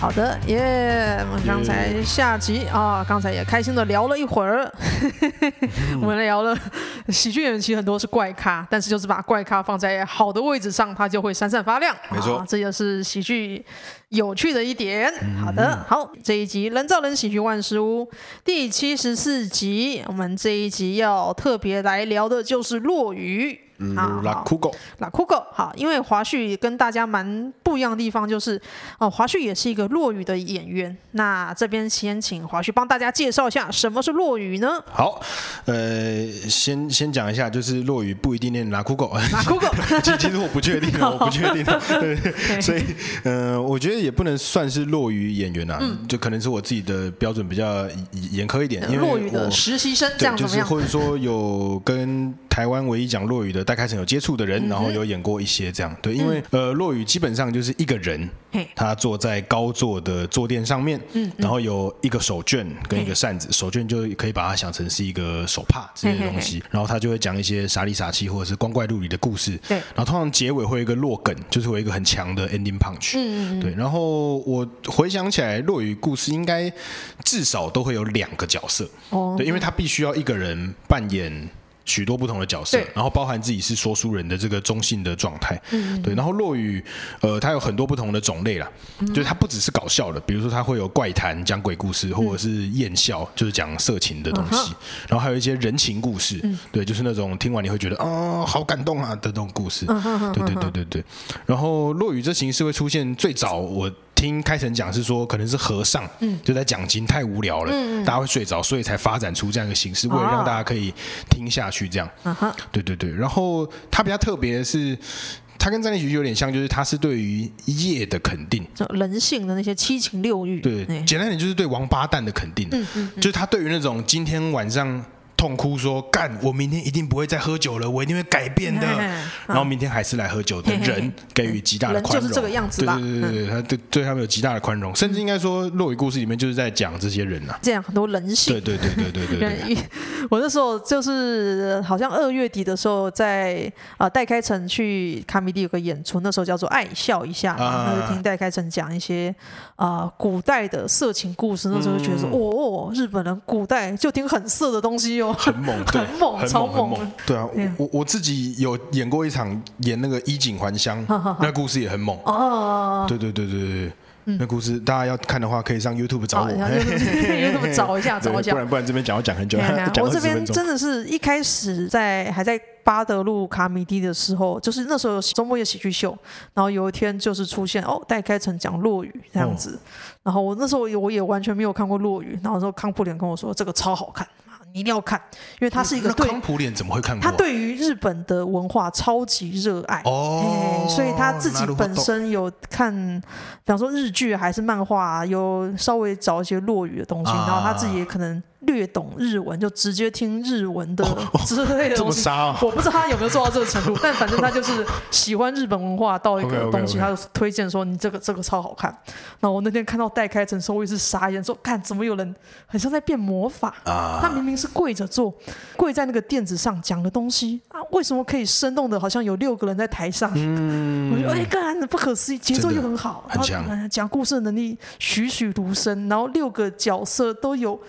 好的，耶！我们刚才下集啊，刚才也开心的聊了一会儿，我们聊了喜剧演员其实很多是怪咖，但是就是把怪咖放在好的位置上，它就会闪闪发亮。没错，这就是喜剧有趣的一点。好的，好，这一集《人造人喜剧万事屋》第七十四集，我们这一集要特别来聊的就是落语。嗯，拉酷狗，拉酷狗，好，因为华旭跟大家蛮不一样的地方就是，哦，华旭也是一个落语的演员。那这边先请华旭帮大家介绍一下什么是落语呢？好，呃，先先讲一下，就是落语不一定念拉酷狗，拉酷狗，其其实我不确定，我不确定，对，对，所以，呃，我觉得也不能算是落语演员啊，嗯、就可能是我自己的标准比较严苛一点，因为落语的实习生这样怎么样？就是或者说有跟台湾唯一讲落语的。戴开成有接触的人，然后有演过一些这样，对，因为呃，落雨基本上就是一个人，他坐在高座的坐垫上面，然后有一个手绢跟一个扇子，手绢就可以把它想成是一个手帕这些东西，然后他就会讲一些傻里傻气或者是光怪陆离的故事，对，然后通常结尾会有一个落梗，就是会有一个很强的 ending punch，嗯对，然后我回想起来，落雨故事应该至少都会有两个角色，哦，对，因为他必须要一个人扮演。许多不同的角色，然后包含自己是说书人的这个中性的状态，嗯、对。然后落雨，呃，它有很多不同的种类啦，嗯、就是它不只是搞笑的，比如说它会有怪谈讲鬼故事，或者是艳笑，就是讲色情的东西。嗯、然后还有一些人情故事，嗯、对，就是那种听完你会觉得啊、哦，好感动啊的那种故事。嗯、对对对对对。然后落雨这形式会出现最早我。听开成讲是说，可能是和尚，就在讲经太无聊了，大家会睡着，所以才发展出这样一个形式，为了让大家可以听下去。这样，啊哈对对对。然后它比较特别的是，它跟站立喜剧有点像，就是它是对于业的肯定，人性的那些七情六欲。对，简单点就是对王八蛋的肯定。嗯嗯就是他对于那种今天晚上。痛哭说：“干，我明天一定不会再喝酒了，我一定会改变的。然后明天还是来喝酒的人，给予极大的宽容。就是这个样子吧？对对对对，他对对他们有极大的宽容，甚至应该说，落雨故事里面就是在讲这些人呐。这样很多人性。对对对对对对。我那时候就是好像二月底的时候，在啊戴开成去卡米蒂有个演出，那时候叫做爱笑一下，然后听戴开成讲一些啊古代的色情故事，那时候就觉得说，哦，日本人古代就听很色的东西哟。”很猛，对，很猛，超猛。对啊，我我自己有演过一场演那个衣锦还乡，那故事也很猛。哦，对对对对对，那故事大家要看的话，可以上 YouTube 找我，YouTube 找一下，找一下。不然不然这边讲要讲很久。我这边真的是一开始在还在巴德路卡米蒂的时候，就是那时候有周末有喜剧秀，然后有一天就是出现哦，戴开成讲落雨这样子，然后我那时候我也完全没有看过落雨，然后说康普脸跟我说这个超好看。一定要看，因为他是一个对康普脸怎么会看过？他对于日本的文化超级热爱哦，所以他自己本身有看，比方说日剧还是漫画，有稍微找一些落语的东西，然后他自己也可能。略懂日文，就直接听日文的 之类的东西。我不知道他有没有做到这个程度，但反正他就是喜欢日本文化到一个东西，他就推荐说你这个这个超好看。那我那天看到戴开成时候，我也是傻眼，说看怎么有人很像在变魔法啊？他明明是跪着做，跪在那个垫子上讲的东西啊，为什么可以生动的，好像有六个人在台上？我觉得哎，干不可思议，节奏又很好，很强，讲故事的能力栩栩如生，然后六个角色都有。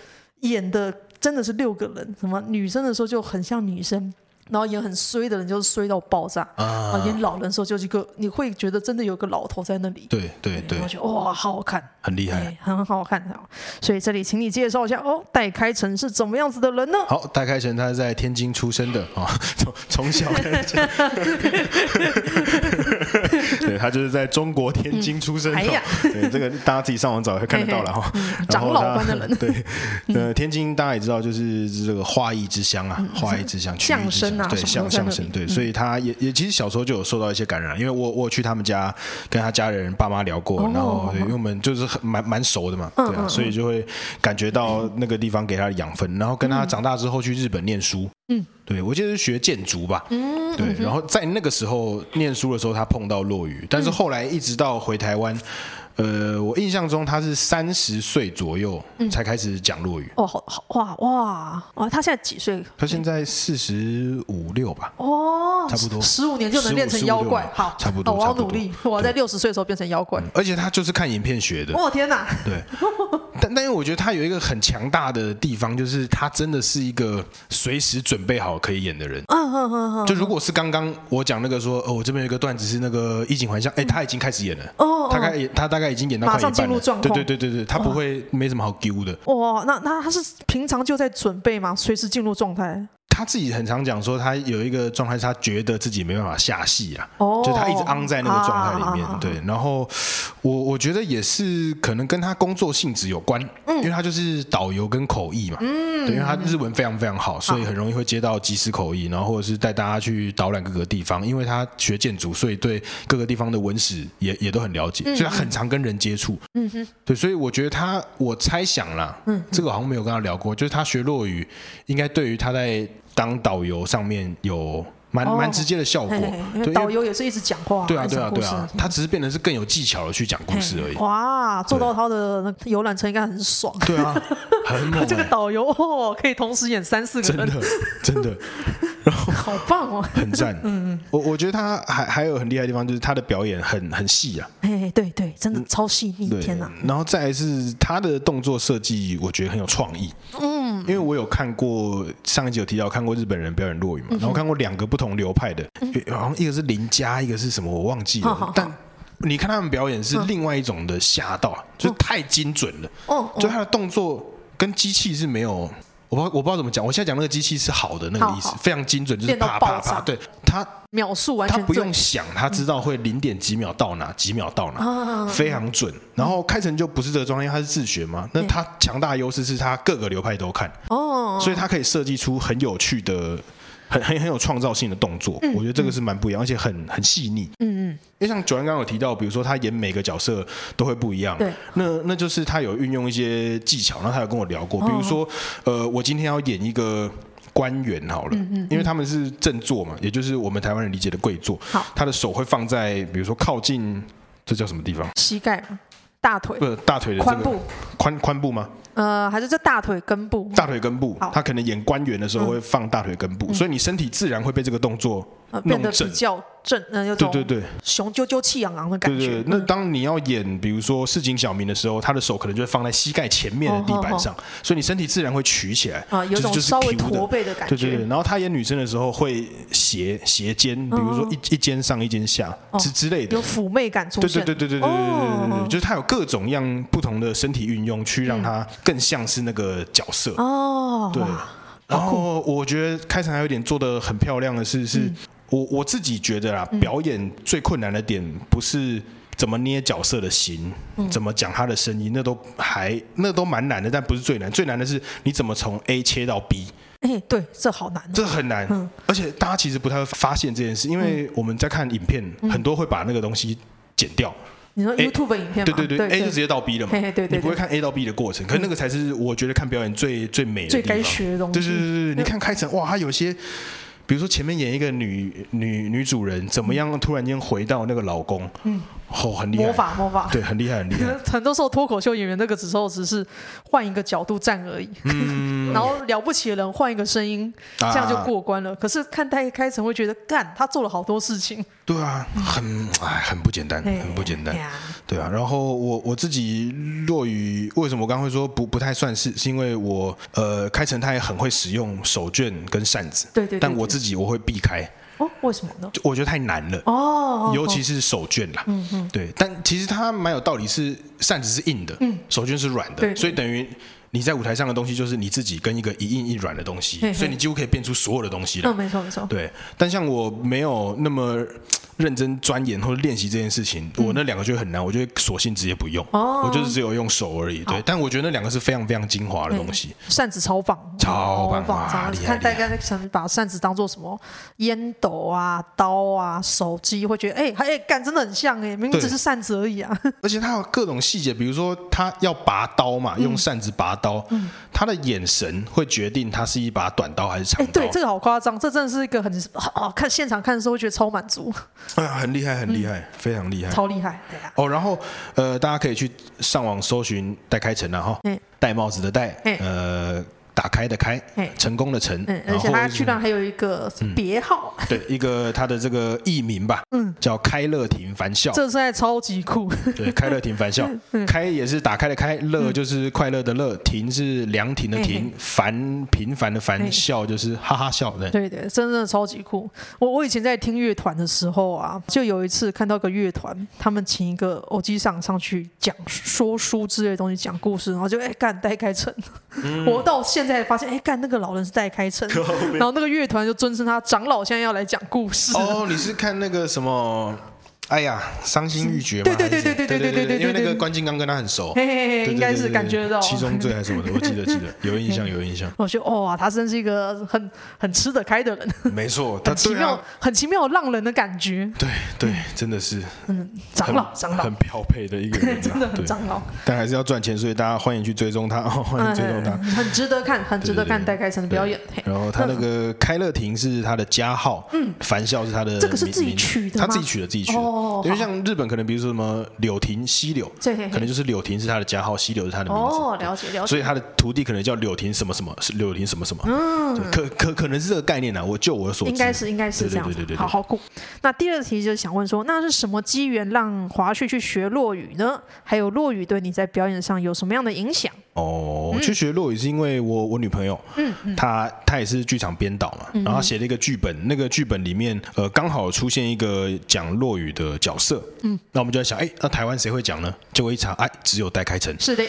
演的真的是六个人，什么女生的时候就很像女生。然后演很衰的人就是衰到爆炸啊！演老人的时候就是一个，你会觉得真的有个老头在那里。对对对，我觉得哇，好好看，很厉害，很好看。所以这里请你介绍一下哦，戴开成是怎么样子的人呢？好，戴开成他是在天津出生的啊，从从小开始，对 他就是在中国天津出生。哎，对这个大家自己上网找会看得到了哈。长老般的人，对，呃，天津大家也知道，就是这个画艺之乡啊，画艺之乡，相声。对，相相声，对，所以他也也其实小时候就有受到一些感染，因为我我去他们家跟他家人爸妈聊过，然后因为我们就是很蛮蛮熟的嘛，对啊，所以就会感觉到那个地方给他的养分，然后跟他长大之后去日本念书，嗯，对，我记得是学建筑吧，嗯，对，然后在那个时候念书的时候他碰到落雨，但是后来一直到回台湾。呃，我印象中他是三十岁左右才开始讲落语。哦，好好哇哇哇！他现在几岁？他现在四十五六吧。哦，差不多十五年就能练成妖怪。好，差不多。我要努力，我要在六十岁的时候变成妖怪。而且他就是看影片学的。哦天哪！对。但但因为我觉得他有一个很强大的地方，就是他真的是一个随时准备好可以演的人。嗯嗯嗯嗯。就如果是刚刚我讲那个说，哦，我这边有一个段子是那个衣锦还乡，哎，他已经开始演了。哦。他开他大概已经演到快进入状况。对对对对对，他不会没什么好丢的。哇，那那他是平常就在准备吗？随时进入状态？他自己很常讲说，他有一个状态，是他觉得自己没办法下戏啊，哦、就他一直昂在那个状态里面。啊、对，然后我我觉得也是可能跟他工作性质有关，嗯、因为他就是导游跟口译嘛，嗯，对，因为他日文非常非常好，所以很容易会接到即时口译，然后或者是带大家去导览各个地方。因为他学建筑，所以对各个地方的文史也也都很了解，所以他很常跟人接触。嗯哼，对，所以我觉得他，我猜想啦，嗯，这个好像没有跟他聊过，就是他学落语，应该对于他在当导游上面有蛮蛮直接的效果，对，导游也是一直讲话，对啊对啊对啊，他只是变得是更有技巧的去讲故事而已。哇，坐到他的那游览车应该很爽。对啊，很猛。这个导游哦，可以同时演三四个人，真的真的，然后 好棒哦，很赞。嗯嗯，我我觉得他还还有很厉害的地方，就是他的表演很很细啊。哎，对对，真的超细腻，天哪！然后再来是他的动作设计，我觉得很有创意。嗯。因为我有看过上一集有提到看过日本人表演落语嘛，然后看过两个不同流派的，好像一个是林家，一个是什么我忘记了。但你看他们表演是另外一种的侠道，就是太精准了。哦，就他的动作跟机器是没有。我不我不知道怎么讲，我现在讲那个机器是好的那个意思，非常精准，就是啪啪啪，对，他秒数完全，他不用想，他知道会零点几秒到哪，几秒到哪，非常准。然后开成就不是这个状态，因为他是自学嘛，那他强大的优势是他各个流派都看，哦，所以他可以设计出很有趣的。很很很有创造性的动作，嗯、我觉得这个是蛮不一样，嗯、而且很很细腻。嗯嗯，因为像九安刚刚有提到，比如说他演每个角色都会不一样，对，那那就是他有运用一些技巧，然后他有跟我聊过，比如说，哦、呃，我今天要演一个官员好了，嗯嗯，因为他们是正座嘛，也就是我们台湾人理解的跪坐，好，他的手会放在比如说靠近这叫什么地方？膝盖吗？大腿？不是大腿的髋部，髋髋部吗？呃，还是这大腿根部？大腿根部，好他可能演官员的时候会放大腿根部，嗯、所以你身体自然会被这个动作弄变得比较正，嗯，有种对对对，雄赳赳气昂昂的感觉。对对，对，那当你要演比如说市井小民的时候，他的手可能就会放在膝盖前面的地板上，哦哦哦、所以你身体自然会曲起来啊，有种稍微驼背的感觉。对对对，然后他演女生的时候会斜斜肩，比如说一一肩上一肩下之之类的，有妩媚感出现。对对对对对对对对对，就是他有各种样不同的身体运用，去让他更像是那个角色。哦，对。然后我觉得开场还有一点做的很漂亮的是，是。我我自己觉得啦，表演最困难的点不是怎么捏角色的形，嗯、怎么讲他的声音，那都还那都蛮难的，但不是最难，最难的是你怎么从 A 切到 B。哎，对，这好难，这很难，嗯、而且大家其实不太会发现这件事，因为我们在看影片，嗯、很多会把那个东西剪掉。你说 YouTube 影片吗？对对对，A 就直接到 B 了嘛。对对对，你不会看 A 到 B 的过程，可是那个才是我觉得看表演最最美的。最该学的东西。对对对对，你看开成哇，他有些。比如说前面演一个女女女主人，怎么样突然间回到那个老公？嗯。哦，很厉害，魔法魔法，对，很厉害很厉害。很多时候脱口秀演员那个时候只是换一个角度站而已，嗯、然后了不起的人换一个声音，啊、这样就过关了。可是看他一开场会觉得，干他做了好多事情。对啊，很哎，很不简单，很不简单。嘿对啊，然后我我自己落于，为什么我刚刚会说不不太算是？是因为我呃开成他也很会使用手绢跟扇子，对，对对，但我自己我会避开。哦，为什么呢？我觉得太难了哦，尤其是手绢啦。嗯嗯，对，但其实它蛮有道理，是扇子是硬的，嗯，手绢是软的，所以等于你在舞台上的东西就是你自己跟一个一硬一软的东西，所以你几乎可以变出所有的东西了。嗯，没错没错。对，但像我没有那么。认真钻研或者练习这件事情，我那两个就很难，我就索性直接不用，我就是只有用手而已。对，但我觉得那两个是非常非常精华的东西。扇子超棒，超棒，看大家想把扇子当做什么烟斗啊、刀啊、手机，会觉得哎，哎，干真的很像哎，明明只是扇子而已啊。而且它有各种细节，比如说他要拔刀嘛，用扇子拔刀，他的眼神会决定他是一把短刀还是长刀。对，这个好夸张，这真的是一个很好看。现场看的时候会觉得超满足。哎呀，很厉害，很厉害，非常厉害，超厉害，对啊。哦，然后呃，大家可以去上网搜寻戴开成了哈，戴帽子的戴，呃。打开的开，成功的成，而且他居然还有一个别号，对，一个他的这个艺名吧，嗯，叫开乐亭凡笑，这实在超级酷，对，开乐亭凡笑，开也是打开的开，乐就是快乐的乐，亭是凉亭的亭，凡平凡的凡，笑就是哈哈笑，对，对对，真的超级酷。我我以前在听乐团的时候啊，就有一次看到个乐团，他们请一个偶机上上去讲说书之类的东西，讲故事，然后就哎干戴开成，我到现在。现在发现，哎，干那个老人是在开车，然后那个乐团就尊称他长老，现在要来讲故事。哦，你是看那个什么？哎呀，伤心欲绝嘛？对对对对对对对对对，因为那个关金刚跟他很熟，嘿嘿嘿，应该是感觉得到。七宗罪还是什么的，我记得记得。有印象有印象。我觉得哇，他真是一个很很吃得开的人。没错，很奇妙很奇妙浪人的感觉。对对，真的是，嗯，长老长老。很标配的一个人，真的很长老。但还是要赚钱，所以大家欢迎去追踪他，欢迎追踪他，很值得看，很值得看戴开成的表演。然后他那个开乐亭是他的家号，嗯，凡笑是他的，这个是自己取的，他自己取的自己取的，因为像日。本可能比如说什么柳亭西柳，可能就是柳亭是他的家号，西柳是他的名字。哦，了解了解。所以他的徒弟可能叫柳亭什么什么，是柳亭什么什么。嗯，可可可能是这个概念呢？我就我所知，应该是应该是这样。对对对，好好酷。那第二题就是想问说，那是什么机缘让华旭去学落语呢？还有落语对你在表演上有什么样的影响？哦，去学落语是因为我我女朋友，嗯，她她也是剧场编导嘛，然后写了一个剧本，那个剧本里面呃刚好出现一个讲落语的角色，嗯，那我们就在想，哎，那台湾谁会讲呢？结果一查，哎，只有戴开成，是的，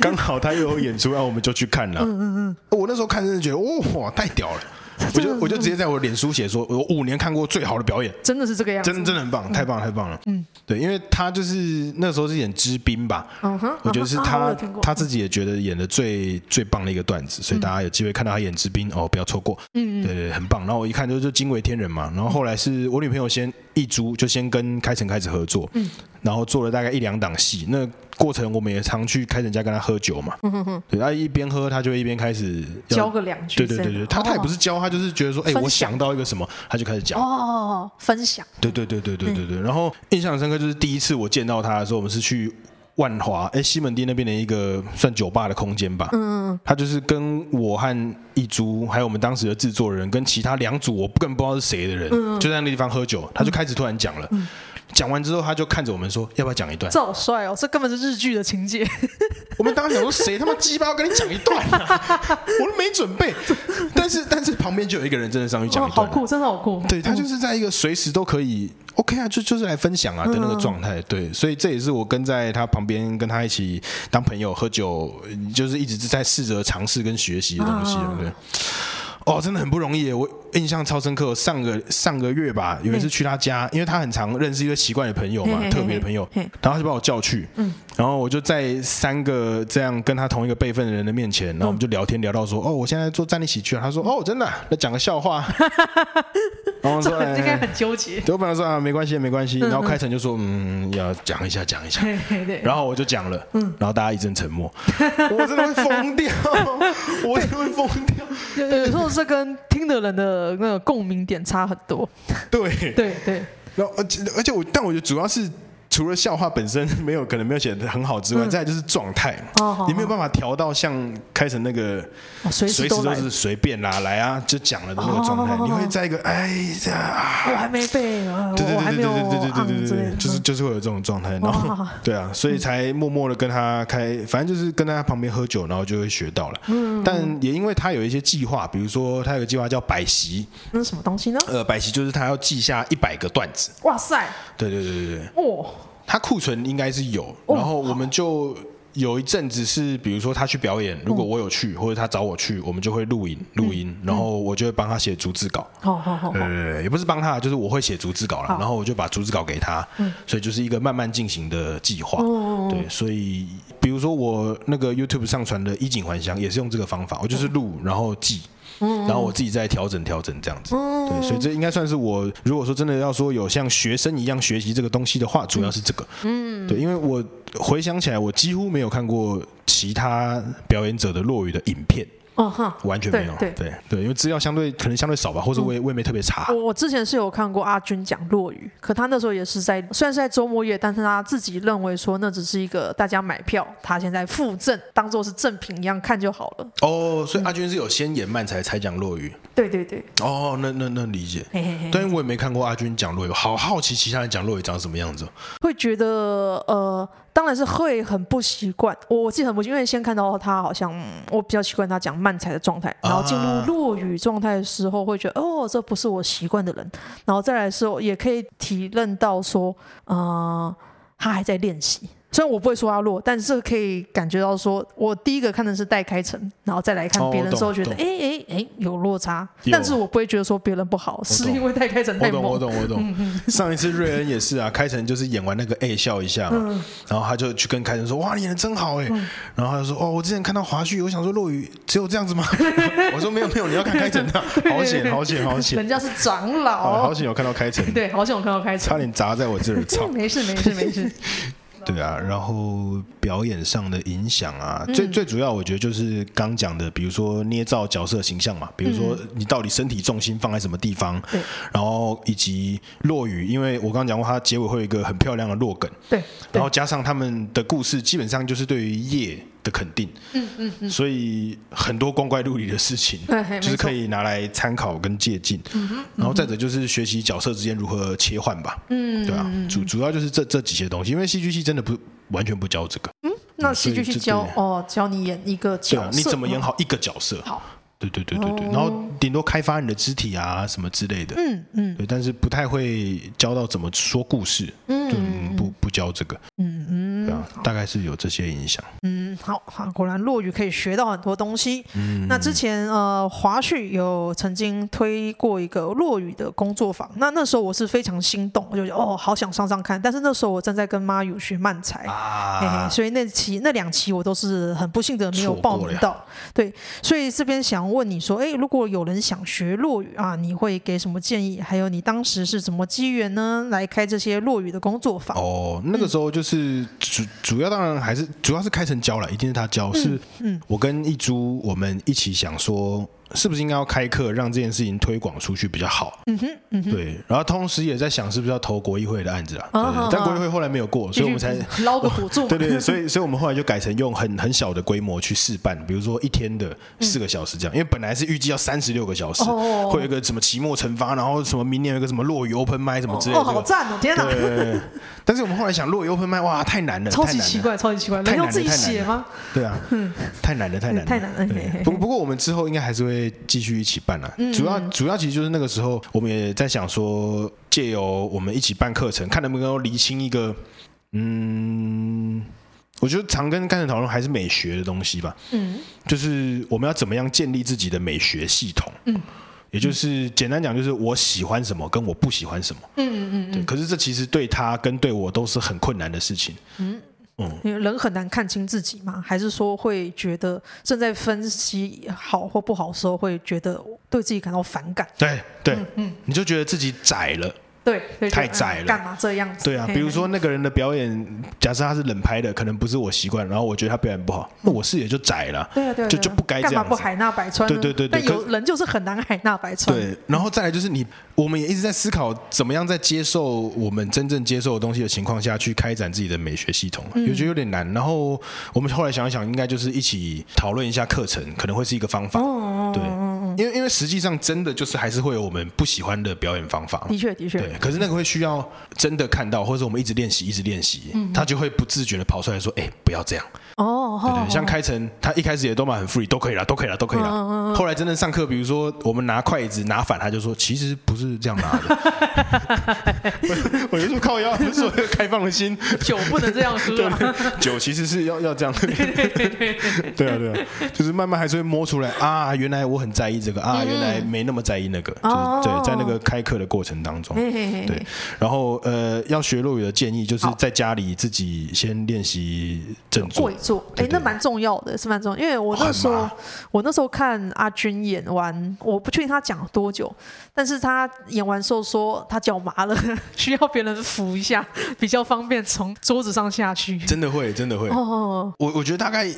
刚好他又有演出，然后我们就去看了，嗯嗯嗯，我那时候看真的觉得，哇，太屌了。我就我就直接在我脸书写说，我五年看过最好的表演，真的是这个样子，真的真的很棒，太棒了太棒了。嗯，对，因为他就是那时候是演知兵吧，嗯哼，我觉得是他他自己也觉得演的最最棒的一个段子，所以大家有机会看到他演知兵哦，不要错过。嗯嗯，对对，很棒。然后我一看就就惊为天人嘛。然后后来是我女朋友先一租就先跟开成开始合作，嗯，然后做了大概一两档戏。那过程我们也常去开成家跟他喝酒嘛，嗯哼哼，对，他一边喝他就一边开始教个两句，对对对对，他他也不是教他。就是觉得说，哎，我想到一个什么，他就开始讲哦，分享。对对对对对对对。然后印象深刻就是第一次我见到他的时候，我们是去万华，哎，西门町那边的一个算酒吧的空间吧。嗯嗯。他就是跟我和一株，还有我们当时的制作人，跟其他两组我根本不知道是谁的人，就在那个地方喝酒，他就开始突然讲了。讲完之后，他就看着我们说：“要不要讲一段？”这好帅哦！这根本是日剧的情节。我们当时想说：“谁他妈鸡巴要跟你讲一段啊？我都没准备。”但是，但是旁边就有一个人真的上去讲一段，好酷，真的好酷。对，他就是在一个随时都可以 OK 啊，就就是来分享啊的那个状态。对，所以这也是我跟在他旁边跟他一起当朋友喝酒，就是一直在试着尝试跟学习的东西，对不对？哦，真的很不容易，我印象超深刻。上个上个月吧，有一次去他家，因为他很常认识一个奇怪的朋友嘛，特别的朋友，然后他就把我叫去，然后我就在三个这样跟他同一个辈分的人的面前，然后我们就聊天聊到说，哦，我现在坐站一起去，他说，哦，真的，那讲个笑话，然后说应该很纠结，对我本来说啊，没关系，没关系，然后开成就说，嗯，要讲一下，讲一下，然后我就讲了，嗯然后大家一阵沉默，我真的会疯掉，我真的会疯掉，有时候。是跟听的人的那个共鸣点差很多。对对对，然后而且而且我，但我觉得主要是。除了笑话本身没有可能没有写的很好之外，再就是状态，你没有办法调到像开成那个随时都是随便啦，来啊就讲了的那个状态。你会在一个哎呀，我还没背，对对对对对对对对对对，就是就是会有这种状态。然后对啊，所以才默默的跟他开，反正就是跟他旁边喝酒，然后就会学到了。但也因为他有一些计划，比如说他有个计划叫百席，那是什么东西呢？呃，百席就是他要记下一百个段子。哇塞！对对对对对，哦。他库存应该是有，然后我们就有一阵子是，比如说他去表演，如果我有去或者他找我去，我们就会录影录音，然后我就会帮他写逐字稿。好好好，呃，也不是帮他，就是我会写逐字稿了，然后我就把逐字稿给他，所以就是一个慢慢进行的计划。对，所以比如说我那个 YouTube 上传的衣锦还乡也是用这个方法，我就是录然后记。然后我自己再调整调整这样子，对，所以这应该算是我如果说真的要说有像学生一样学习这个东西的话，主要是这个，嗯，对，因为我回想起来，我几乎没有看过其他表演者的落语的影片。哦哈，完全没有。对对对，因为资料相对可能相对少吧，或者我也我也没特别查。我我之前是有看过阿军讲落语，可他那时候也是在虽然是在周末夜，但是他自己认为说那只是一个大家买票，他现在附赠当做是赠品一样看就好了。哦，所以阿军是有先演漫才才讲落语。对对对。哦，那那那理解。嘿嘿嘿。但是我也没看过阿军讲落语，好好奇其他人讲落语长什么样子。会觉得呃。当然是会很不习惯，我自己很不习惯，因为先看到他好像我比较习惯他讲慢才的状态，然后进入落雨状态的时候，会觉得哦，这不是我习惯的人，然后再来说也可以体认到说，呃，他还在练习。虽然我不会说他弱，但是可以感觉到说，我第一个看的是戴开成，然后再来看别人的时候，觉得哎哎哎有落差，但是我不会觉得说别人不好，是因为戴开成太猛。我懂我懂我懂。上一次瑞恩也是啊，开成就是演完那个 A 笑一下嘛，嗯、然后他就去跟开成说，哇，你演的真好哎，嗯、然后他就说，哦，我之前看到华胥，我想说落雨只有这样子吗？我说没有没有，你要看开成的，好险好险好险，人家是长老，好险有看到开成，对，好险有看到开成，差点砸在我这儿，操，没事没事没事。对啊，然后表演上的影响啊，最最主要我觉得就是刚讲的，比如说捏造角色形象嘛，比如说你到底身体重心放在什么地方，对，然后以及落雨，因为我刚刚讲过，它结尾会有一个很漂亮的落梗，对，然后加上他们的故事，基本上就是对于业的肯定，嗯嗯嗯，所以很多光怪陆离的事情，就是可以拿来参考跟借鉴，然后再者就是学习角色之间如何切换吧，嗯，对啊，主主要就是这这几些东西，因为戏剧系真的不完全不教这个，嗯，那戏剧系教哦，教你演一个角色，你怎么演好一个角色，好。对对对对对，然后顶多开发你的肢体啊什么之类的，嗯嗯，对，但是不太会教到怎么说故事，嗯，不不教这个，嗯嗯，对啊，大概是有这些影响，嗯，好好，果然落语可以学到很多东西，嗯，那之前呃华胥有曾经推过一个落语的工作坊，那那时候我是非常心动，我就觉得哦好想上上看，但是那时候我正在跟妈有学漫才，啊，所以那期那两期我都是很不幸的没有报名到，对，所以这边想。问你说，哎，如果有人想学落语啊，你会给什么建议？还有你当时是怎么机缘呢？来开这些落语的工作坊？哦，那个时候就是主主要当然还是主要是开成教了，一定是他教，是嗯，我跟一株我们一起想说。是不是应该要开课，让这件事情推广出去比较好？嗯哼，嗯哼，对。然后同时也在想，是不是要投国议会的案子啊？但国议会后来没有过，所以我们才捞个补助。对对，所以所以我们后来就改成用很很小的规模去试办，比如说一天的四个小时这样，因为本来是预计要三十六个小时，会有一个什么期末惩罚，然后什么明年有一个什么落雨 open mic 什么之类的。哦，好赞哦！天哪。对。但是我们后来想，落雨 open mic 哇，太难了，超级奇怪，超级奇怪，能用自己写吗？对啊，太难了，太难了，太难了。不不过我们之后应该还是会继续一起。办了，主要主要其实就是那个时候，我们也在想说，借由我们一起办课程，看能不能够厘清一个，嗯，我觉得常跟刚才讨论还是美学的东西吧，嗯，就是我们要怎么样建立自己的美学系统，嗯，也就是简单讲，就是我喜欢什么，跟我不喜欢什么，嗯嗯嗯，对，可是这其实对他跟对我都是很困难的事情，嗯。因为人很难看清自己嘛，还是说会觉得正在分析好或不好的时候，会觉得对自己感到反感？对对，嗯，嗯，你就觉得自己窄了。对，太窄了，干嘛这样子？对啊，比如说那个人的表演，假设他是冷拍的，可能不是我习惯，然后我觉得他表演不好，那我视野就窄了。对啊，对，就就不该这样。干嘛不海纳百川？对对对对。但有人就是很难海纳百川。对，然后再来就是你，我们也一直在思考，怎么样在接受我们真正接受的东西的情况下去开展自己的美学系统，我觉得有点难。然后我们后来想一想，应该就是一起讨论一下课程，可能会是一个方法。对。因为因为实际上真的就是还是会有我们不喜欢的表演方法，的确的确，对。可是那个会需要真的看到，或者是我们一直练习一直练习，嗯、他就会不自觉的跑出来说：“哎，不要这样。”哦，对对，像开成他一开始也都蛮很 free，都可以了，都可以了，都可以了。嗯、后来真的上课，比如说我们拿筷子拿反，他就说：“其实不是这样拿的。我”我就说靠腰，不是说开放的心，酒不能这样喝、啊。酒其实是要要这样。对啊对啊，就是慢慢还是会摸出来啊，原来我很在意这个。这个啊，原来没那么在意那个，就是对，在那个开课的过程当中，对，然后呃，要学落语的建议就是在家里自己先练习正坐，跪坐，哎，那蛮重要的，是蛮重要，因为我那时候我那时候看阿军演完，我不确定他讲了多久，但是他演完时候说他脚麻了，需要别人扶一下，比较方便从桌子上下去，真的会，真的会，哦，我我觉得大概。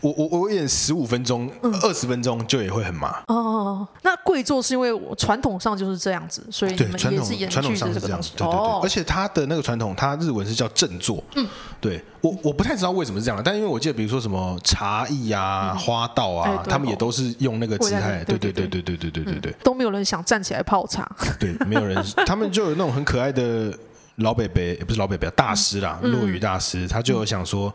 我我我演十五分钟、二十分钟就也会很麻。哦，那跪坐是因为我传统上就是这样子，所以你们也是延续这个东西。对对对，而且他的那个传统，他日文是叫正坐。嗯，对我我不太知道为什么是这样，但因为我记得，比如说什么茶艺啊、花道啊，他们也都是用那个姿态。对对对对对对对对对，都没有人想站起来泡茶。对，没有人，他们就有那种很可爱的。老北北也不是老北北，大师啦，落雨大师，他就有想说，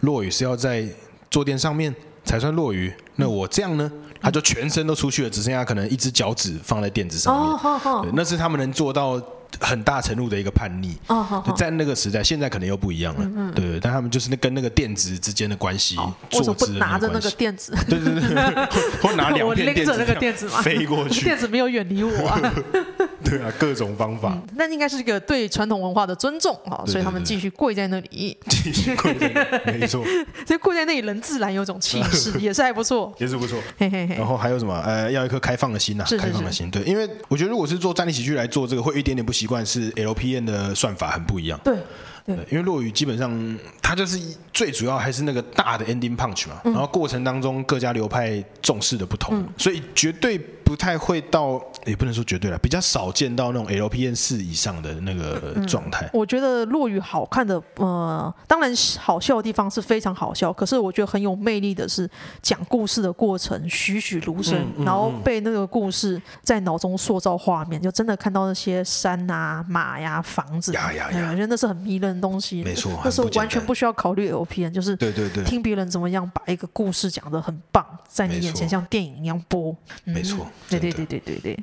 落雨是要在坐垫上面才算落雨。那我这样呢，他就全身都出去了，只剩下可能一只脚趾放在垫子上面。哦那是他们能做到很大程度的一个叛逆。哦在那个时代，现在可能又不一样了。嗯对，但他们就是那跟那个垫子之间的关系，坐姿拿着那个垫子，对对对，或拿两片垫子，那个垫子飞过去，垫子没有远离我啊。对啊，各种方法。那应该是一个对传统文化的尊重啊，所以他们继续跪在那里。继续跪在那里，没错。所以跪在那里，人自然有种气势，也是还不错，也是不错。然后还有什么？呃，要一颗开放的心呐，开放的心。对，因为我觉得如果是做站立喜剧来做这个，会有一点点不习惯，是 LPN 的算法很不一样。对。对，因为落雨基本上它就是最主要还是那个大的 ending punch 嘛，然后过程当中各家流派重视的不同，所以绝对不太会到，也不能说绝对了，比较少见到那种 LPN 四以上的那个状态。我觉得落雨好看的，呃，当然好笑的地方是非常好笑，可是我觉得很有魅力的是讲故事的过程栩栩如生，然后被那个故事在脑中塑造画面，就真的看到那些山啊、马呀、房子，呀呀呀，我觉得那是很迷人。东西。没错，那时候完全不需要考虑 LPN，就是对对对，听别人怎么样把一个故事讲得很棒，在你眼前像电影一样播，没错，对对对对对对。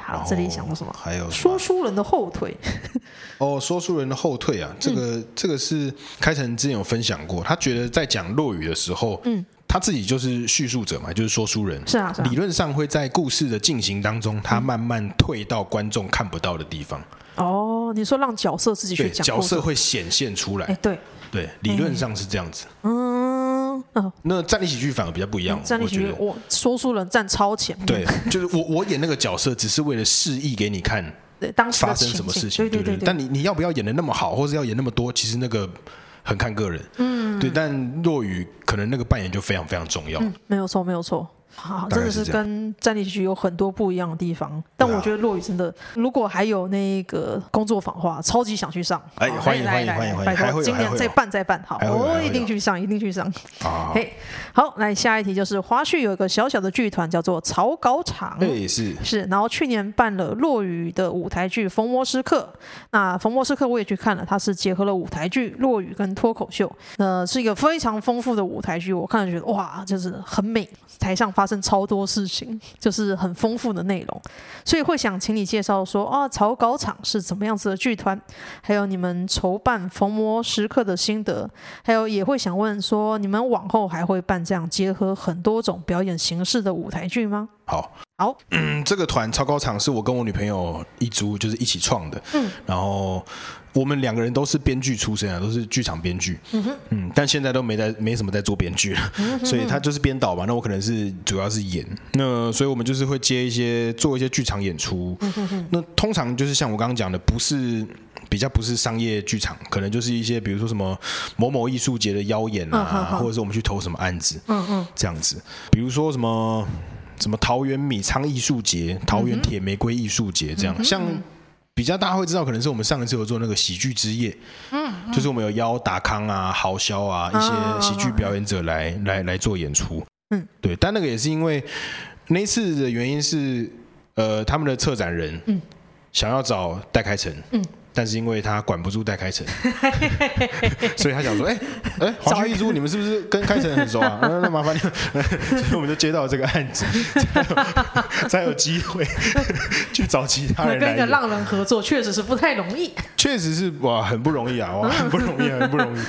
好，这里想到什么？还有说书人的后腿。哦，说书人的后退啊，这个这个是开成之前有分享过，他觉得在讲落雨的时候，嗯，他自己就是叙述者嘛，就是说书人，是啊，理论上会在故事的进行当中，他慢慢退到观众看不到的地方。哦，你说让角色自己去讲，角色会显现出来。哎，对对，理论上是这样子。嗯嗯，那站立喜剧反而比较不一样。站立喜剧，我说书人站超前。对，就是我我演那个角色，只是为了示意给你看，对，当时发生什么事情，对对对。但你你要不要演的那么好，或者要演那么多，其实那个很看个人。嗯，对。但若雨可能那个扮演就非常非常重要。嗯，没有错，没有错。好，真的是跟站立喜剧有很多不一样的地方，但我觉得落雨真的，如果还有那个工作坊的话，超级想去上。哎，欢迎欢迎欢迎，拜托，今年再办再办，好，我一定去上，一定去上。嘿，好，来下一题就是花絮有一个小小的剧团叫做草稿厂，对，是是，然后去年办了落雨的舞台剧《逢魔时刻》，那《逢魔时刻》我也去看了，它是结合了舞台剧、落雨跟脱口秀，呃，是一个非常丰富的舞台剧，我看了觉得哇，就是很美，台上发。发生超多事情，就是很丰富的内容，所以会想请你介绍说啊，草稿厂是怎么样子的剧团，还有你们筹办逢魔时刻的心得，还有也会想问说，你们往后还会办这样结合很多种表演形式的舞台剧吗？好，好，嗯，这个团草稿厂是我跟我女朋友一组，就是一起创的，嗯，然后。我们两个人都是编剧出身啊，都是剧场编剧。嗯哼，嗯，但现在都没在，没什么在做编剧了。嗯哼，所以他就是编导嘛。那我可能是主要是演。那所以我们就是会接一些做一些剧场演出。嗯哼，那通常就是像我刚刚讲的，不是比较不是商业剧场，可能就是一些比如说什么某某艺术节的邀演啊，或者是我们去投什么案子。嗯嗯，这样子，比如说什么什么桃园米仓艺术节、桃园铁玫瑰艺术节这样，像。比较大家会知道，可能是我们上一次有做那个喜剧之夜，嗯，就是我们有邀达康啊、豪萧啊一些喜剧表演者来来来做演出，嗯，对，但那个也是因为那次的原因是，呃，他们的策展人，嗯，想要找戴开成，嗯。但是因为他管不住戴开成，所以他想说：“哎哎，华胥一族，你们是不是跟开成很熟啊？那那麻烦你们，所以我们就接到这个案子，才有机会去找其他人。跟一个浪人合作，确实是不太容易。确实是哇，很不容易啊，哇，很不容易，很不容易。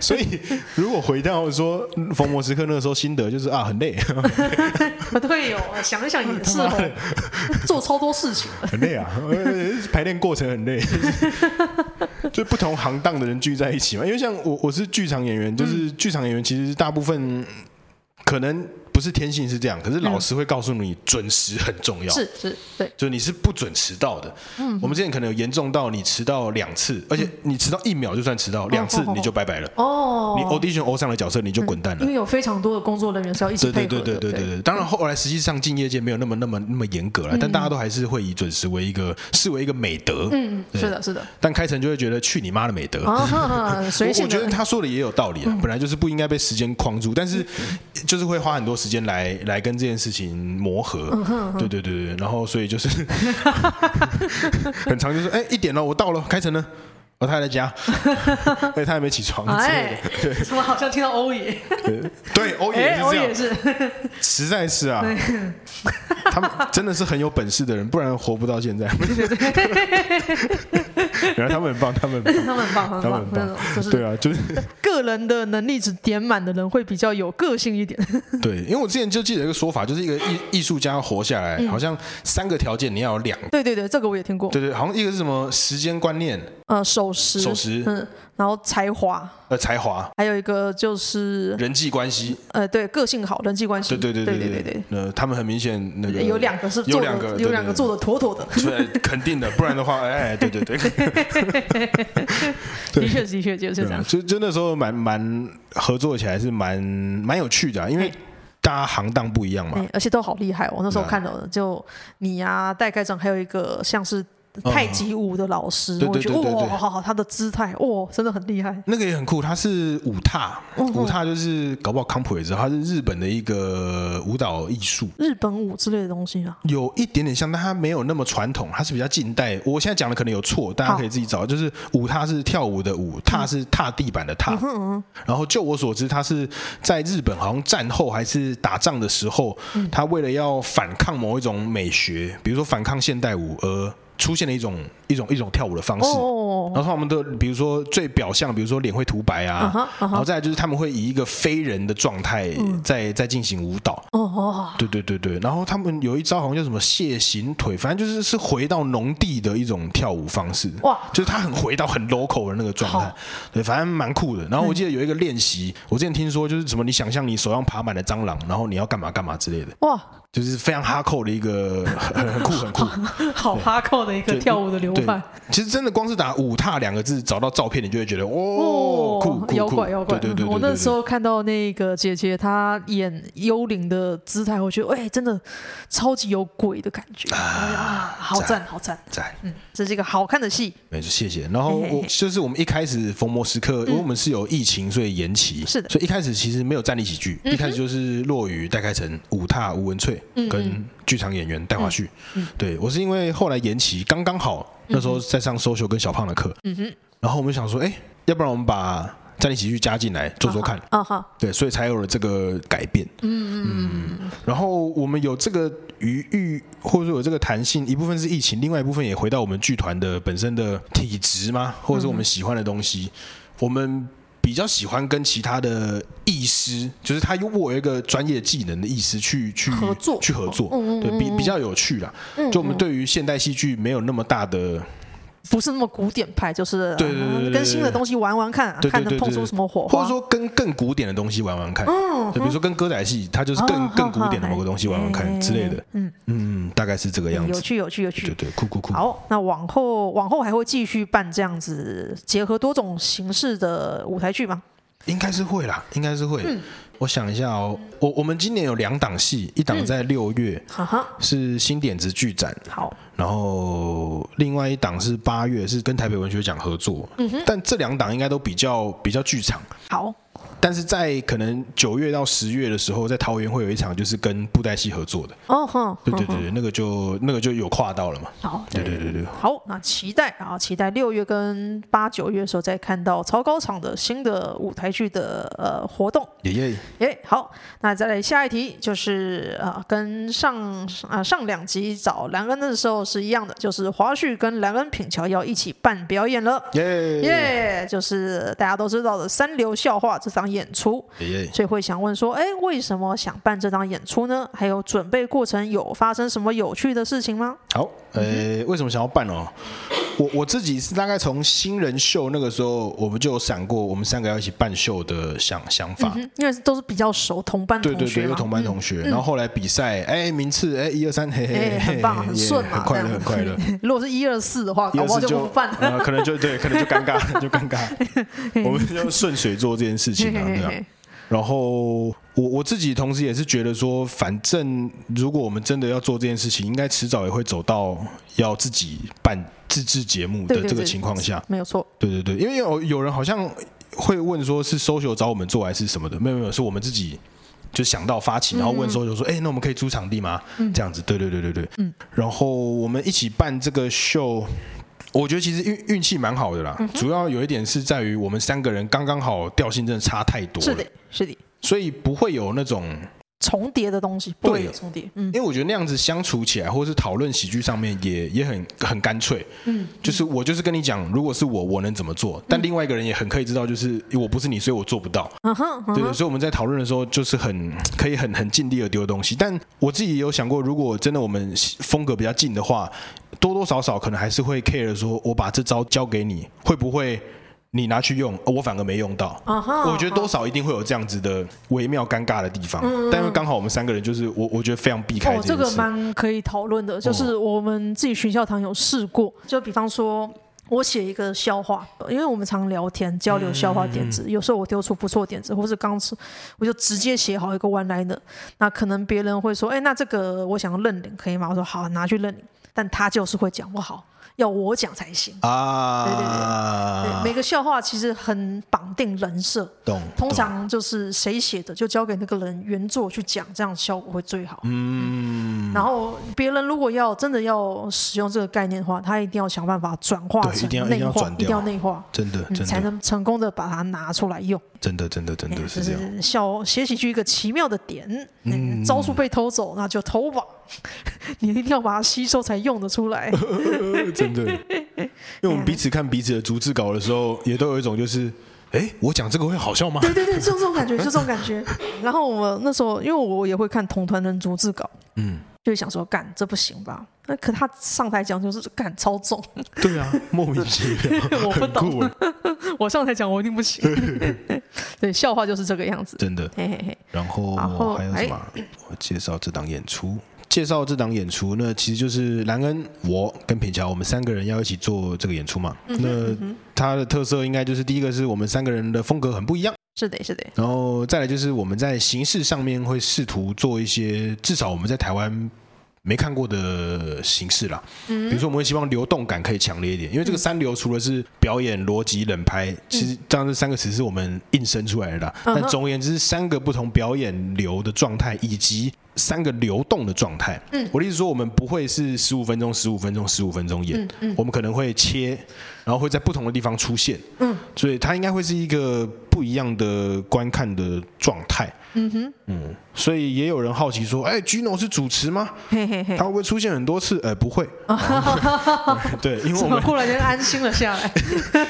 所以如果回到说逢魔时刻那个时候心得，就是啊，很累。不对哦，想一想也是哦，做超多事情，很累啊，排练过程很。对，就不同行当的人聚在一起嘛。因为像我，我是剧场演员，就是剧场演员，其实大部分可能不是天性是这样，可是老师会告诉你准时很重要，是是，对，就是你是不准迟到的。嗯，我们之前可能有严重到你迟到两次，而且你迟到一秒就算迟到，两次你就拜拜了。哦，你 audition 偶像的角色你就滚蛋了，因为有非常多的工作人员是要一起配合的。对对对对。对对，当然后来实际上进业界没有那么那么那么严格了，但大家都还是会以准时为一个视为一个美德。嗯，是的，是的。但开成就会觉得去你妈的美德。我我觉得他说的也有道理啊，本来就是不应该被时间框住，但是就是会花很多时间来来跟这件事情磨合。对对对对，然后所以就是 很长就是哎一点了，我到了，开城呢？哦，他还在家，哎，他还没起床。哎，对，怎么好像听到欧爷？对，欧爷是这样，是，实在是啊，他们真的是很有本事的人，不然活不到现在。原来他们很棒，他们他们很棒，他们很棒，就是对啊，就是个人的能力值点满的人会比较有个性一点。对，因为我之前就记得一个说法，就是一个艺艺术家要活下来，好像三个条件你要有两个。对对对，这个我也听过。对对，好像一个是什么时间观念，呃，守时，守时，嗯，然后才华，呃，才华，还有一个就是人际关系，呃，对，个性好，人际关系，对对对对对对。呃，他们很明显那个有两个是有两个有两个做的妥妥的，对，肯定的，不然的话，哎，对对 对。的确的确就是这样，就就那时候蛮蛮合作起来是蛮蛮有趣的，啊，因为大家行当不一样嘛，而且都好厉害，哦。我那时候看到的，就你呀，戴开长，还有一个像是。太极舞的老师，我觉得哇，好好，他的姿态哇，真的很厉害。那个也很酷，他是舞踏，舞踏就是搞不好康普也知道，他是日本的一个舞蹈艺术，日本舞之类的东西啊，有一点点像，但他没有那么传统，他是比较近代。我现在讲的可能有错，大家可以自己找。就是舞踏是跳舞的舞，踏是踏地板的踏。然后就我所知，他是在日本好像战后还是打仗的时候，他为了要反抗某一种美学，比如说反抗现代舞而。出现了一种一种一种跳舞的方式，然后他们的比如说最表象，比如说脸会涂白啊，然后再来就是他们会以一个非人的状态在在进行舞蹈。哦，对对对对，然后他们有一招好像叫什么蟹形腿，反正就是是回到农地的一种跳舞方式。哇，就是他很回到很 local 的那个状态，对，反正蛮酷的。然后我记得有一个练习，我之前听说就是什么，你想象你手上爬满了蟑螂，然后你要干嘛干嘛之类的。哇。就是非常哈扣的一个很很酷很酷，好哈扣的一个跳舞的流派。其实真的光是打五踏两个字，找到照片你就会觉得哦，酷酷酷。对对对，我那时候看到那个姐姐她演幽灵的姿态，我觉得哎，真的超级有鬼的感觉啊，好赞好赞赞。嗯，这是一个好看的戏。没错，谢谢。然后我就是我们一开始逢魔时刻，因为我们是有疫情，所以延期。是的。所以一开始其实没有站立喜剧，一开始就是落雨、戴开成、五踏、吴文翠。跟剧场演员戴华旭，对，我是因为后来延期，刚刚好那时候在上 social 跟小胖的课，然后我们想说，哎，要不然我们把站立喜剧加进来做做看，对，所以才有了这个改变，嗯嗯，然后我们有这个余裕，或者说有这个弹性，一部分是疫情，另外一部分也回到我们剧团的本身的体质嘛，或者是我们喜欢的东西，我们。比较喜欢跟其他的艺师，就是他有我有一个专业技能的艺师去去合作，去合作，对，比比较有趣啦。就我们对于现代戏剧没有那么大的。不是那么古典派，就是对对对，跟新的东西玩玩看，看能碰出什么火花，或者说跟更古典的东西玩玩看。嗯，就比如说跟歌仔戏，它就是更更古典的某个东西玩玩看之类的。嗯嗯，大概是这个样子。有趣有趣有趣，对对，酷酷酷。好，那往后往后还会继续办这样子结合多种形式的舞台剧吗？应该是会啦，应该是会。我想一下哦，我我们今年有两档戏，一档在六月，是新点子剧展，好，然后另外一档是八月，是跟台北文学奖合作，嗯哼，但这两档应该都比较比较剧场，好。但是在可能九月到十月的时候，在桃园会有一场，就是跟布袋戏合作的。哦哼，对对对对，那个就那个就有跨到了嘛。好，对对对对。好，那期待，啊期待六月跟八九月的时候再看到超高厂的新的舞台剧的呃活动。耶耶耶。好，那再来下一题，就是啊，跟上啊上两集找兰恩的时候是一样的，就是华旭跟兰恩品乔要一起办表演了。耶耶，就是大家都知道的三流笑话这场演出，所以会想问说，哎，为什么想办这档演出呢？还有准备过程有发生什么有趣的事情吗？好，呃，为什么想要办哦？我我自己是大概从新人秀那个时候，我们就有闪过我们三个要一起办秀的想想法，嗯，因为都是比较熟同班同学，对对对，有同班同学，嗯、然后后来比赛，哎，名次，哎，一二三，嘿嘿，嘿，很棒，很顺嘛，很快乐，很快乐。如果是一二四的话，搞不好就不办，呃，可能就对，可能就尴尬，就尴尬。我们就顺水做这件事情啊。然后我我自己同时也是觉得说，反正如果我们真的要做这件事情，应该迟早也会走到要自己办自制节目的这个情况下，没有错。对对对，因为有有人好像会问说，是 social 找我们做还是什么的？没有没有，是我们自己就想到发起，然后问 social 说，哎，那我们可以租场地吗？这样子，对对对对对，嗯。然后我们一起办这个秀。我觉得其实运运气蛮好的啦，主要有一点是在于我们三个人刚刚好调性真的差太多了，是的，是的，所以不会有那种重叠的东西，不会有重叠，嗯，因为我觉得那样子相处起来，或者是讨论喜剧上面也也很很干脆，嗯，就是我就是跟你讲，如果是我，我能怎么做，但另外一个人也很可以知道，就是我不是你，所以我做不到，嗯哼，对对，所以我们在讨论的时候就是很可以很很尽力的丢东西，但我自己也有想过，如果真的我们风格比较近的话。多多少少可能还是会 care 说，我把这招交给你，会不会你拿去用，我反而没用到？Uh -huh, 我觉得多少一定会有这样子的微妙尴尬的地方。Uh. 但因为刚好我们三个人就是我，我觉得非常避开这个。哦，这个蛮可以讨论的，就是我们自己学校堂有试过，就比方说我写一个笑话，因为我们常聊天交流笑话点子，嗯、有时候我丢出不错点子，或是刚吃，我就直接写好一个 one liner。那可能别人会说，哎，那这个我想要认领，可以吗？我说好，拿去认领。但他就是会讲不好，要我讲才行啊！对对对，对，每个笑话其实很绑定人设，懂？通常就是谁写的就交给那个人原作去讲，这样效果会最好。嗯。然后别人如果要真的要使用这个概念的话，他一定要想办法转化成内化，一定要内化，真的，真的才能成功的把它拿出来用。真的，真的，真的是这样。小写喜剧一个奇妙的点，嗯，招数被偷走，那就偷吧。你一定要把它吸收才用得出来。真的，因为我们彼此看彼此的逐字稿的时候，也都有一种就是，哎，我讲这个会好笑吗？对对对，就这种感觉，就这种感觉。然后我那时候，因为我也会看同团人逐字稿，嗯，就想说，干这不行吧？那可他上台讲就是干超重。对啊，莫名其妙，我不懂。我上台讲我一定不行。对，笑话就是这个样子。真的。嘿嘿嘿。然后还有什么？我介绍这档演出。介绍这档演出，那其实就是兰恩、我跟品乔，我们三个人要一起做这个演出嘛。嗯、那它的特色应该就是第一个是我们三个人的风格很不一样，是的，是的。然后再来就是我们在形式上面会试图做一些，至少我们在台湾没看过的形式啦。嗯，比如说我们会希望流动感可以强烈一点，因为这个三流除了是表演、逻辑、冷拍，其实这样这三个词是我们硬生出来的啦。但总而言之，三个不同表演流的状态以及。三个流动的状态，嗯，我的意思说，我们不会是十五分钟、十五分钟、十五分钟演，嗯嗯，我们可能会切，然后会在不同的地方出现，嗯，所以它应该会是一个不一样的观看的状态。嗯哼，嗯，所以也有人好奇说，哎，Gino 是主持吗？嘿嘿嘿，他会不会出现很多次？呃，不会。对，因为我们突然间安心了下来。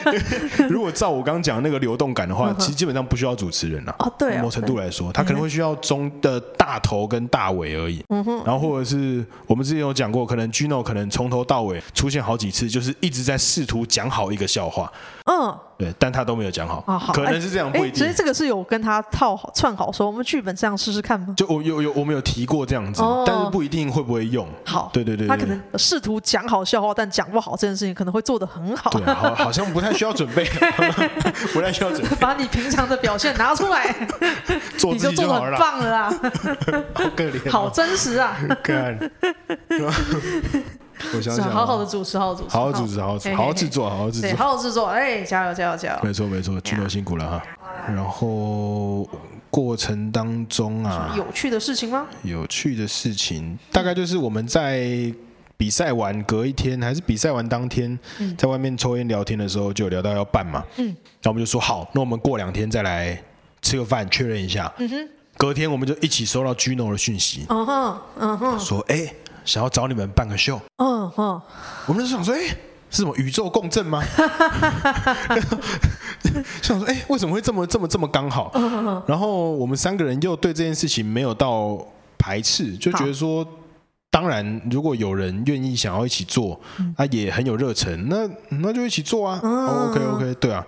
如果照我刚刚讲那个流动感的话，其实基本上不需要主持人了。哦，对，某程度来说，他可能会需要中的大头跟大尾而已。嗯哼，然后或者是我们之前有讲过，可能 Gino 可能从头到尾出现好几次，就是一直在试图讲好一个笑话。嗯。对，但他都没有讲好，可能是这样，不一定。所以这个是有跟他套好串好，说我们剧本这样试试看吗？就我有有我们有提过这样子，哦，但是不一定会不会用。好，对对对，对，他可能试图讲好笑话，但讲不好这件事情可能会做得很好。对，好，好像不太需要准备，不太需要准备。把你平常的表现拿出来，你就做得很棒了啦。好可怜，好真实啊。我想想，好好的主持，好好主持，好好主持，好好主持，好好制作，好好制作，好好制作，哎，加油，加油，加油！没错，没错，Gino 辛苦了哈。然后过程当中啊，有趣的事情吗？有趣的事情，大概就是我们在比赛完隔一天，还是比赛完当天，在外面抽烟聊天的时候，就有聊到要办嘛。嗯，然后我们就说好，那我们过两天再来吃个饭，确认一下。嗯哼，隔天我们就一起收到 Gino 的讯息。嗯哼，嗯哼，说哎。想要找你们办个秀，嗯嗯，我们就想说，哎，是什么宇宙共振吗？想说，哎，为什么会这么这么这么刚好？然后我们三个人又对这件事情没有到排斥，就觉得说。当然，如果有人愿意想要一起做，他、啊，也很有热忱，那那就一起做啊。嗯、OK OK，对啊。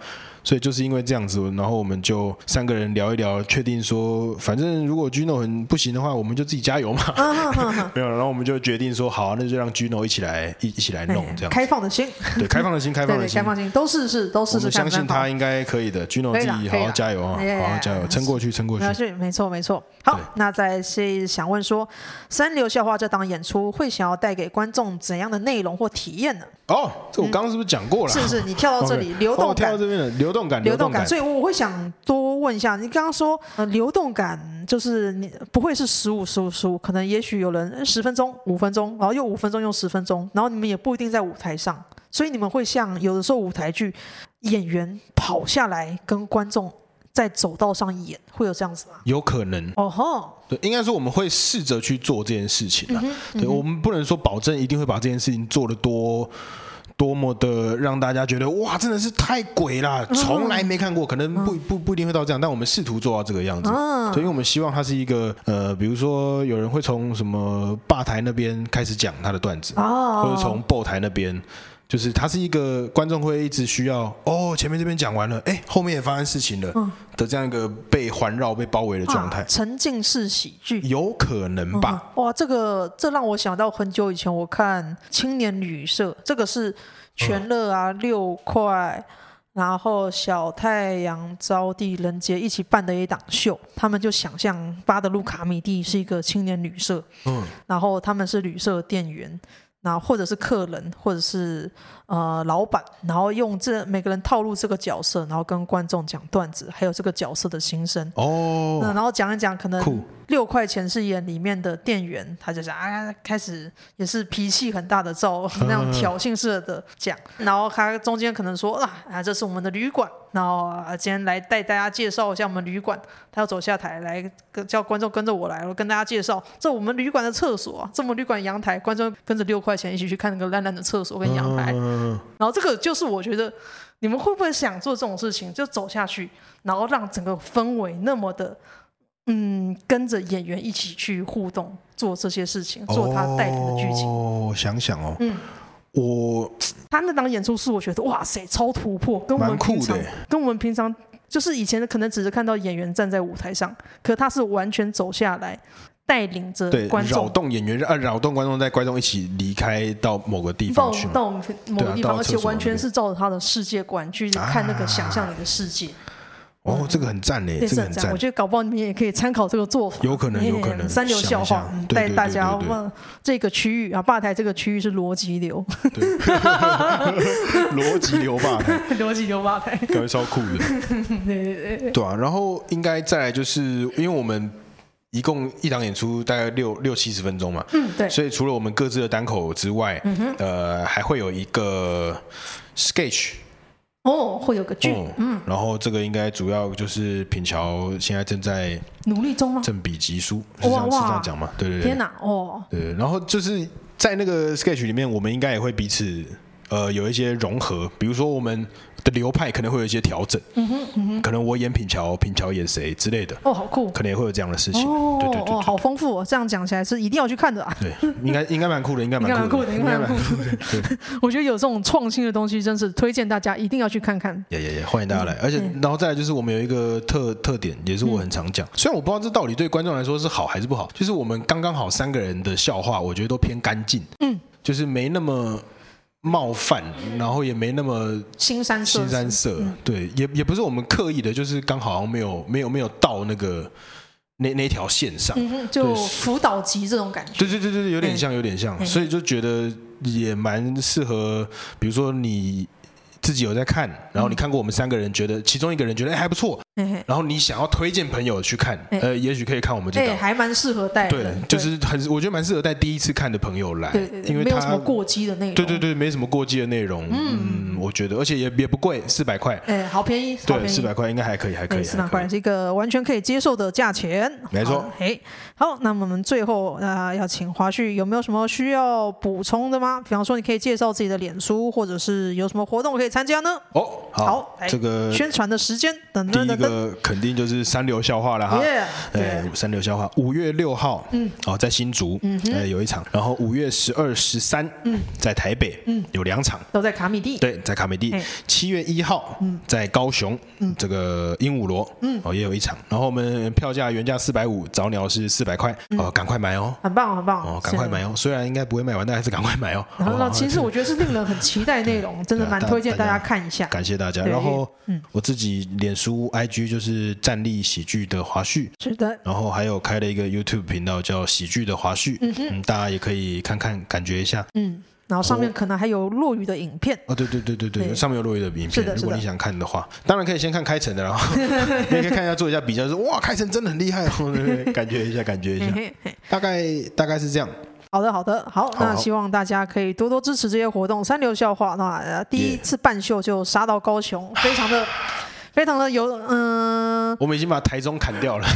所以就是因为这样子，然后我们就三个人聊一聊，确定说，反正如果 Gino 很不行的话，我们就自己加油嘛。没有，然后我们就决定说，好，那就让 Gino 一起来一一起来弄这样。开放的心，对，开放的心，开放的心，开放心，都试试，都试试。我们相信他应该可以的，Gino 自己好好加油啊，好好加油，撑过去，撑过去。没错，没错。好，那再是想问说，三流笑话这档演出会想要带给观众怎样的内容或体验呢？哦，这我刚刚是不是讲过了？是不是？你跳到这里，流动感，跳到这边的流动感，流动感。所以我会想多问一下，你刚刚说呃，流动感就是你不会是十五十五十五，可能也许有人十分钟、五分钟，然后又五分钟又十分钟，然后你们也不一定在舞台上，所以你们会像有的时候舞台剧演员跑下来跟观众在走道上演，会有这样子吗？有可能。哦吼，对，应该说我们会试着去做这件事情的。嗯嗯、对，我们不能说保证一定会把这件事情做得多。多么的让大家觉得哇，真的是太鬼了，从来没看过，可能不不不一定会到这样，但我们试图做到这个样子，所以我们希望它是一个呃，比如说有人会从什么吧台那边开始讲他的段子，或者从后台那边。就是它是一个观众会一直需要哦，前面这边讲完了，哎，后面也发生事情了的这样一个被环绕、被包围的状态。沉浸式喜剧有可能吧？哇，这个这让我想到很久以前我看青年旅社，这个是全乐啊、六块，然后小太阳、招娣、人杰一起办的一档秀。他们就想象巴德路卡米蒂是一个青年旅社，嗯，然后他们是旅社店员。那或者是客人，或者是呃老板，然后用这每个人套路这个角色，然后跟观众讲段子，还有这个角色的心声。哦，然后讲一讲可能。六块钱是演里面的店员，他就讲啊，开始也是脾气很大的照 那种挑衅式的讲，然后他中间可能说啊啊，这是我们的旅馆，然后啊今天来带大家介绍一下我们旅馆，他要走下台来跟叫观众跟着我来，我跟大家介绍这我们旅馆的厕所啊，这我们旅馆阳台，观众跟着六块钱一起去看那个烂烂的厕所跟阳台，然后这个就是我觉得你们会不会想做这种事情，就走下去，然后让整个氛围那么的。嗯，跟着演员一起去互动，做这些事情，做他带领的剧情。哦，想想哦，嗯，我他那档演出是我觉得哇塞，超突破，跟我们平常跟我们平常就是以前可能只是看到演员站在舞台上，可他是完全走下来，带领着观众，扰动演员，啊，扰动观众，带观众一起离开到某个地方。去，到某个地方，而且完全是照着他的世界观去看那个想象里的世界。哦，这个很赞嘞，这个很赞。我觉得搞不好你们也可以参考这个做法。有可能，有可能。三流笑话带大家往这个区域啊，吧台这个区域是逻辑流。逻辑流吧台。逻辑流吧台。感觉超酷的。对对对。对啊，然后应该再来就是，因为我们一共一档演出大概六六七十分钟嘛，嗯，对。所以除了我们各自的单口之外，呃，还会有一个 sketch。哦，会有个剧，嗯，然后这个应该主要就是品桥现在正在努力中吗？正比级书，是这样是这样讲吗？对对对，天哪，哦，对，然后就是在那个 sketch 里面，我们应该也会彼此呃有一些融合，比如说我们。的流派可能会有一些调整，嗯哼，嗯哼，可能我演品乔，品乔演谁之类的，哦，好酷，可能也会有这样的事情，哦，对对对，好丰富哦，这样讲起来是一定要去看的啊，对，应该应该蛮酷的，应该蛮酷的，应该蛮酷的，对，我觉得有这种创新的东西，真是推荐大家一定要去看看，也也也欢迎大家来，而且然后再来就是我们有一个特特点，也是我很常讲，虽然我不知道这到底对观众来说是好还是不好，就是我们刚刚好三个人的笑话，我觉得都偏干净，嗯，就是没那么。冒犯，然后也没那么腥膻色，腥膻色，对，也也不是我们刻意的，就是刚好没有没有没有到那个那那条线上，嗯、就辅导级这种感觉，对对对对，有点像有点像，所以就觉得也蛮适合，比如说你。自己有在看，然后你看过我们三个人，觉得其中一个人觉得哎还不错，然后你想要推荐朋友去看，呃，也许可以看我们这档，还蛮适合带，对，就是很我觉得蛮适合带第一次看的朋友来，因为没有什么过激的内容，对对对，没什么过激的内容，嗯，我觉得，而且也也不贵，四百块，哎，好便宜，对，四百块应该还可以，还可以，四百块是一个完全可以接受的价钱，没错，哎，好，那么我们最后啊要请华旭有没有什么需要补充的吗？比方说你可以介绍自己的脸书，或者是有什么活动可以参加呢？哦。好，这个宣传的时间，等等等。第一个肯定就是三流笑话了哈。哎，三流笑话，五月六号，嗯，哦，在新竹，嗯，有一场。然后五月十二、十三，嗯，在台北，嗯，有两场，都在卡米蒂。对，在卡米蒂。七月一号，嗯，在高雄，嗯，这个鹦鹉螺，嗯，哦，也有一场。然后我们票价原价四百五，早鸟是四百块，哦，赶快买哦。很棒，很棒。哦，赶快买哦。虽然应该不会卖完，但还是赶快买哦。然后呢，其实我觉得是令人很期待内容，真的 蛮推荐大家看一下。感谢大家。然后，嗯，我自己脸书 IG 就是站立喜剧的华胥，是的。然后还有开了一个 YouTube 频道叫喜剧的华胥，嗯嗯，大家也可以看看，感觉一下。嗯，然后上面可能还有落雨的影片。哦，对对对对对，上面有落雨的影片。如果你想看的话，当然可以先看开城的，然后 你可以看一下，做一下比较，说哇，开城真的很厉害哦，感觉一下，感觉一下。大概大概是这样。好的，好的，好，那希望大家可以多多支持这些活动。三流笑话，那第一次办秀就杀到高雄，非常的。非常的有嗯，我们已经把台中砍掉了，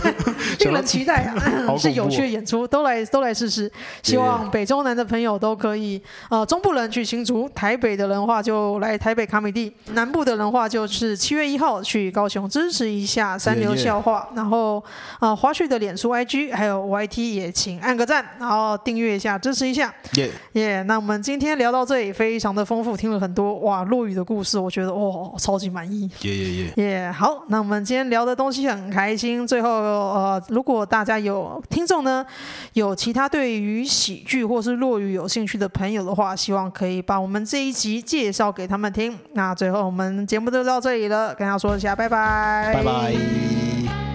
令人期待啊！是有趣的演出，都来都来试试。希望北中南的朋友都可以，呃，中部人去新竹，台北的人话就来台北卡米地，南部的人话就是七月一号去高雄支持一下三流笑话。然后啊，花絮的脸书 IG 还有 YT 也请按个赞，然后订阅一下支持一下。耶耶，那我们今天聊到这里，非常的丰富，听了很多哇落雨的故事，我觉得哇超级满意。耶，好，那我们今天聊的东西很开心。最后，呃，如果大家有听众呢，有其他对于喜剧或是落语有兴趣的朋友的话，希望可以把我们这一集介绍给他们听。那最后，我们节目就到这里了，跟大家说一下，拜拜，拜拜。